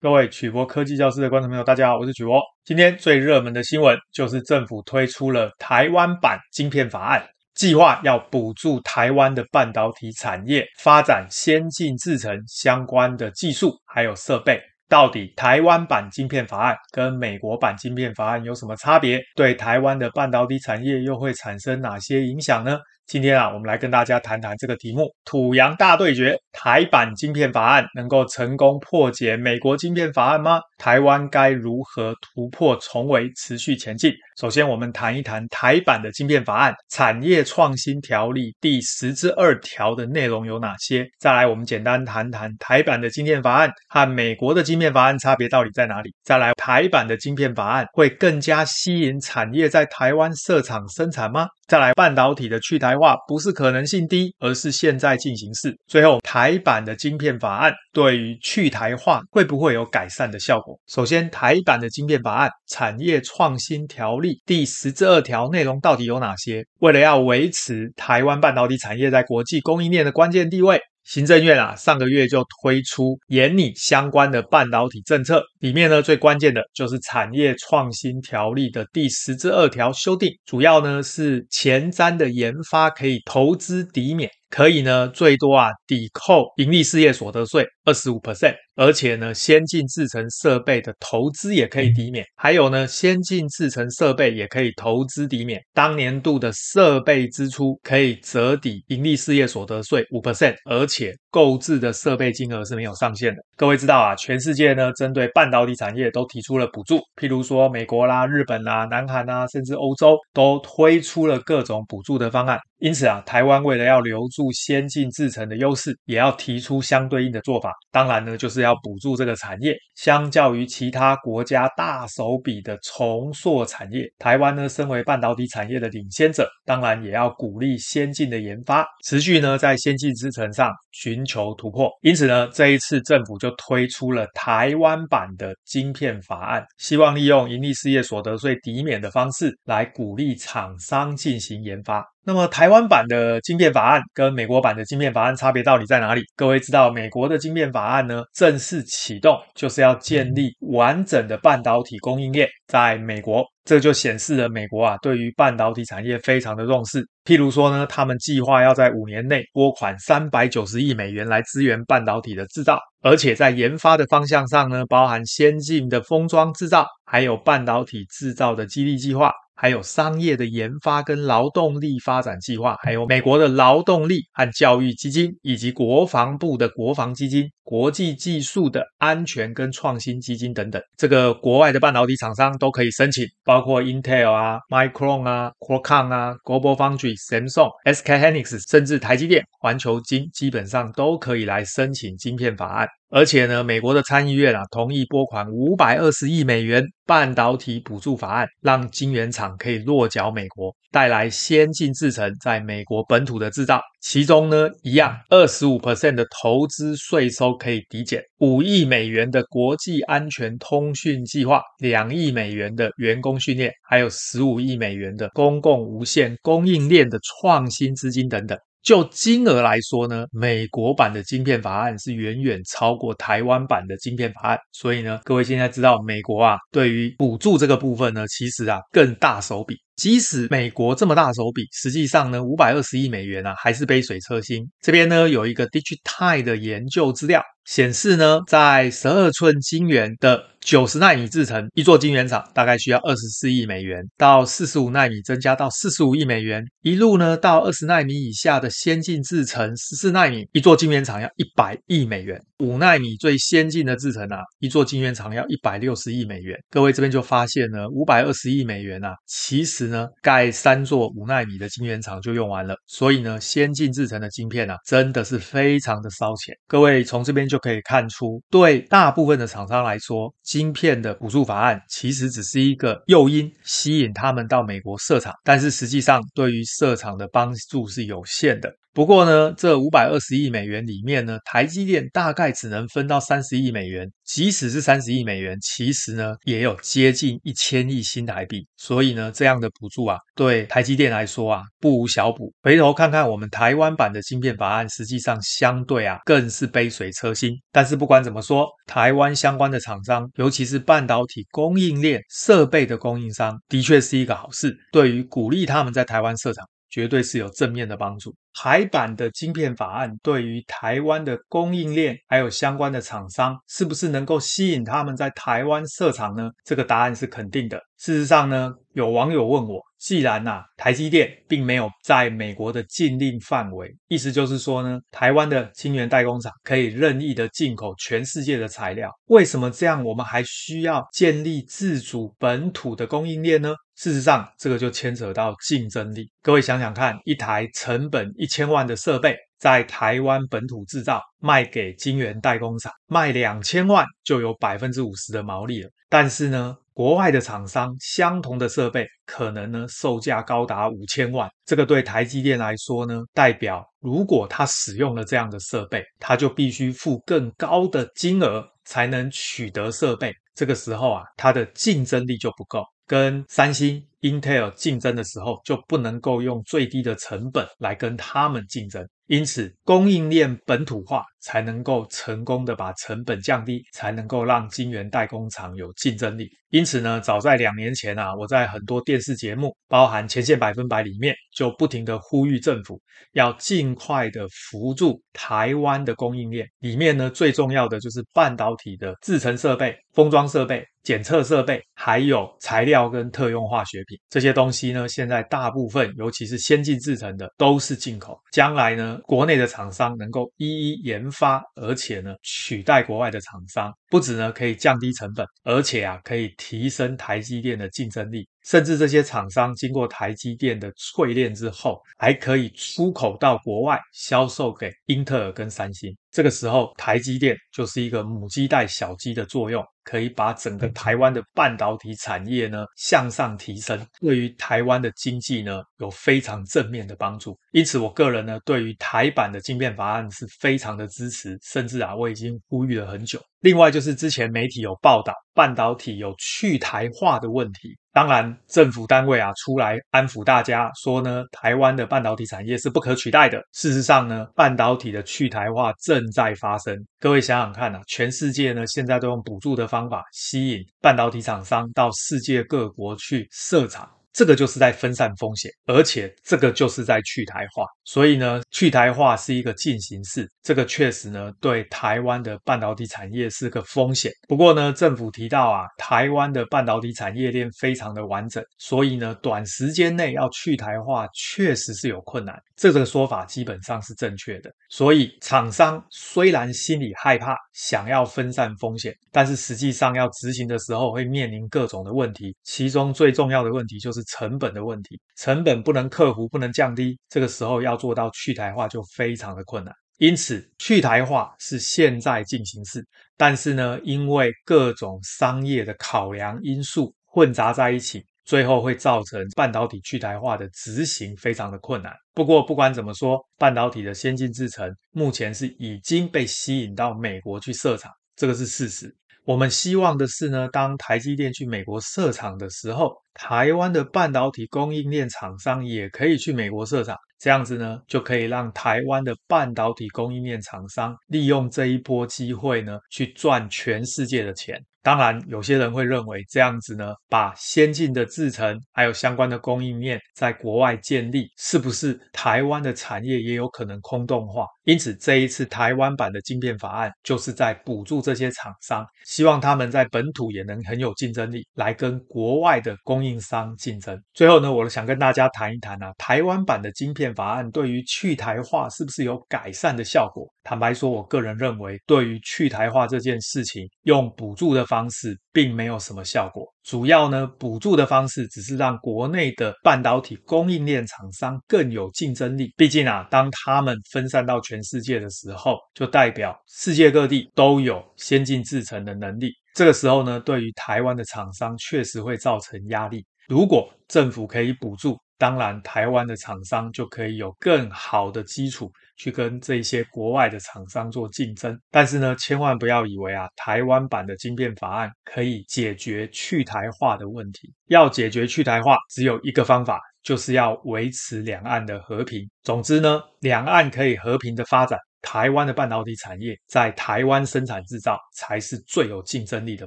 各位曲博科技教室的观众朋友，大家好，我是曲博。今天最热门的新闻就是政府推出了台湾版晶片法案，计划要补助台湾的半导体产业发展先进制程相关的技术还有设备。到底台湾版晶片法案跟美国版晶片法案有什么差别？对台湾的半导体产业又会产生哪些影响呢？今天啊，我们来跟大家谈谈这个题目：土洋大对决，台版晶片法案能够成功破解美国晶片法案吗？台湾该如何突破重围，持续前进？首先，我们谈一谈台版的晶片法案产业创新条例第十之二条的内容有哪些？再来，我们简单谈谈台版的晶片法案和美国的晶片法案差别到底在哪里？再来，台版的晶片法案会更加吸引产业在台湾设厂生产吗？再来，半导体的去台话不是可能性低，而是现在进行式。最后，台版的晶片法案对于去台化会不会有改善的效果？首先，台版的晶片法案产业创新条例第十至二条内容到底有哪些？为了要维持台湾半导体产业在国际供应链的关键地位。行政院啊，上个月就推出研拟相关的半导体政策，里面呢，最关键的就是产业创新条例的第十至二条修订，主要呢是前瞻的研发可以投资抵免。可以呢，最多啊抵扣盈利事业所得税二十五 percent，而且呢，先进制程设备的投资也可以抵免，还有呢，先进制程设备也可以投资抵免，当年度的设备支出可以折抵盈利事业所得税五 percent，而且购置的设备金额是没有上限的。各位知道啊，全世界呢针对半导体产业都提出了补助，譬如说美国啦、日本啦、南韩啦，甚至欧洲都推出了各种补助的方案。因此啊，台湾为了要留住先进制程的优势，也要提出相对应的做法。当然呢，就是要补助这个产业。相较于其他国家大手笔的重塑产业，台湾呢，身为半导体产业的领先者，当然也要鼓励先进的研发，持续呢在先进制程上寻寻求突破。因此呢，这一次政府就推出了台湾版的晶片法案，希望利用盈利事业所得税抵免的方式来鼓励厂商进行研发。那么台湾版的晶片法案跟美国版的晶片法案差别到底在哪里？各位知道，美国的晶片法案呢，正式启动就是要建立完整的半导体供应链在美国，这就显示了美国啊对于半导体产业非常的重视。譬如说呢，他们计划要在五年内拨款三百九十亿美元来支援半导体的制造，而且在研发的方向上呢，包含先进的封装制造，还有半导体制造的激励计划。还有商业的研发跟劳动力发展计划，还有美国的劳动力和教育基金，以及国防部的国防基金。国际技术的安全跟创新基金等等，这个国外的半导体厂商都可以申请，包括 Intel 啊、Micron 啊、Qualcomm 啊、Global Foundry、Samsung、SK Hynix，甚至台积电、环球晶，基本上都可以来申请晶片法案。而且呢，美国的参议院啊，同意拨款五百二十亿美元半导体补助法案，让晶圆厂可以落脚美国，带来先进制程在美国本土的制造。其中呢，一样二十五 percent 的投资税收可以抵减，五亿美元的国际安全通讯计划，两亿美元的员工训练，还有十五亿美元的公共无线供应链的创新资金等等。就金额来说呢，美国版的晶片法案是远远超过台湾版的晶片法案。所以呢，各位现在知道美国啊，对于补助这个部分呢，其实啊更大手笔。即使美国这么大手笔，实际上呢，五百二十亿美元啊，还是杯水车薪。这边呢，有一个 Digitai 的研究资料显示呢，在十二寸晶圆的九十纳米制程，一座晶圆厂大概需要二十四亿美元，到四十五纳米增加到四十五亿美元，一路呢到二十纳米以下的先进制程，十四纳米一座晶圆厂要一百亿美元，五奈米最先进的制程啊，一座晶圆厂要一百六十亿美元。各位这边就发现呢，五百二十亿美元啊，其实。呢，盖三座五奈米的晶圆厂就用完了，所以呢，先进制程的晶片啊，真的是非常的烧钱。各位从这边就可以看出，对大部分的厂商来说，晶片的补助法案其实只是一个诱因，吸引他们到美国设厂，但是实际上对于设厂的帮助是有限的。不过呢，这五百二十亿美元里面呢，台积电大概只能分到三十亿美元。即使是三十亿美元，其实呢也有接近一千亿新台币。所以呢，这样的补助啊，对台积电来说啊，不无小补。回头看看我们台湾版的晶片法案，实际上相对啊，更是杯水车薪。但是不管怎么说，台湾相关的厂商，尤其是半导体供应链设备的供应商，的确是一个好事。对于鼓励他们在台湾设厂。绝对是有正面的帮助。台版的晶片法案对于台湾的供应链还有相关的厂商，是不是能够吸引他们在台湾设厂呢？这个答案是肯定的。事实上呢，有网友问我，既然呐、台积电并没有在美国的禁令范围，意思就是说呢，台湾的晶圆代工厂可以任意的进口全世界的材料，为什么这样我们还需要建立自主本土的供应链呢？事实上，这个就牵扯到竞争力。各位想想看，一台成本一千万的设备，在台湾本土制造，卖给晶圆代工厂，卖两千万就有百分之五十的毛利了。但是呢，国外的厂商相同的设备，可能呢售价高达五千万。这个对台积电来说呢，代表如果他使用了这样的设备，他就必须付更高的金额才能取得设备。这个时候啊，它的竞争力就不够。跟三星、Intel 竞争的时候，就不能够用最低的成本来跟他们竞争。因此，供应链本土化才能够成功的把成本降低，才能够让晶圆代工厂有竞争力。因此呢，早在两年前啊，我在很多电视节目，包含《前线百分百》里面，就不停的呼吁政府要尽快的扶助台湾的供应链。里面呢，最重要的就是半导体的制程设备、封装设备、检测设备，还有材料跟特用化学这些东西呢，现在大部分，尤其是先进制程的，都是进口。将来呢，国内的厂商能够一一研发，而且呢取代国外的厂商，不止呢可以降低成本，而且啊可以提升台积电的竞争力。甚至这些厂商经过台积电的淬炼之后，还可以出口到国外，销售给英特尔跟三星。这个时候，台积电就是一个母鸡带小鸡的作用，可以把整个台湾的半导体产业呢向上提升，对于台湾的经济呢有非常正面的帮助。因此，我个人呢对于台版的晶片法案是非常的支持，甚至啊我已经呼吁了很久。另外就是之前媒体有报道半导体有去台化的问题，当然政府单位啊出来安抚大家说呢，台湾的半导体产业是不可取代的。事实上呢，半导体的去台化正在发生。各位想想看啊，全世界呢现在都用补助的方法吸引半导体厂商到世界各国去设厂。这个就是在分散风险，而且这个就是在去台化，所以呢，去台化是一个进行式，这个确实呢，对台湾的半导体产业是个风险。不过呢，政府提到啊，台湾的半导体产业链非常的完整，所以呢，短时间内要去台化确实是有困难，这个说法基本上是正确的。所以厂商虽然心里害怕，想要分散风险，但是实际上要执行的时候会面临各种的问题，其中最重要的问题就是。成本的问题，成本不能克服，不能降低，这个时候要做到去台化就非常的困难。因此，去台化是现在进行式，但是呢，因为各种商业的考量因素混杂在一起，最后会造成半导体去台化的执行非常的困难。不过，不管怎么说，半导体的先进制程目前是已经被吸引到美国去设厂，这个是事实。我们希望的是呢，当台积电去美国设厂的时候，台湾的半导体供应链厂商也可以去美国设厂，这样子呢，就可以让台湾的半导体供应链厂商利用这一波机会呢，去赚全世界的钱。当然，有些人会认为这样子呢，把先进的制程还有相关的供应链在国外建立，是不是台湾的产业也有可能空洞化？因此，这一次台湾版的晶片法案就是在补助这些厂商，希望他们在本土也能很有竞争力，来跟国外的供应商竞争。最后呢，我想跟大家谈一谈啊，台湾版的晶片法案对于去台化是不是有改善的效果？坦白说，我个人认为，对于去台化这件事情，用补助的方式并没有什么效果。主要呢，补助的方式只是让国内的半导体供应链厂商更有竞争力。毕竟啊，当他们分散到全世界的时候，就代表世界各地都有先进制程的能力。这个时候呢，对于台湾的厂商确实会造成压力。如果政府可以补助当然台湾的厂商就可以有更好的基础去跟这些国外的厂商做竞争。但是呢，千万不要以为啊，台湾版的晶片法案可以解决去台化的问题。要解决去台化，只有一个方法，就是要维持两岸的和平。总之呢，两岸可以和平的发展。台湾的半导体产业在台湾生产制造才是最有竞争力的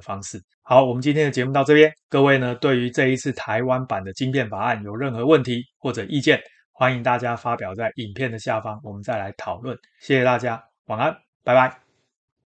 方式。好，我们今天的节目到这边。各位呢，对于这一次台湾版的晶片法案有任何问题或者意见，欢迎大家发表在影片的下方，我们再来讨论。谢谢大家，晚安，拜拜。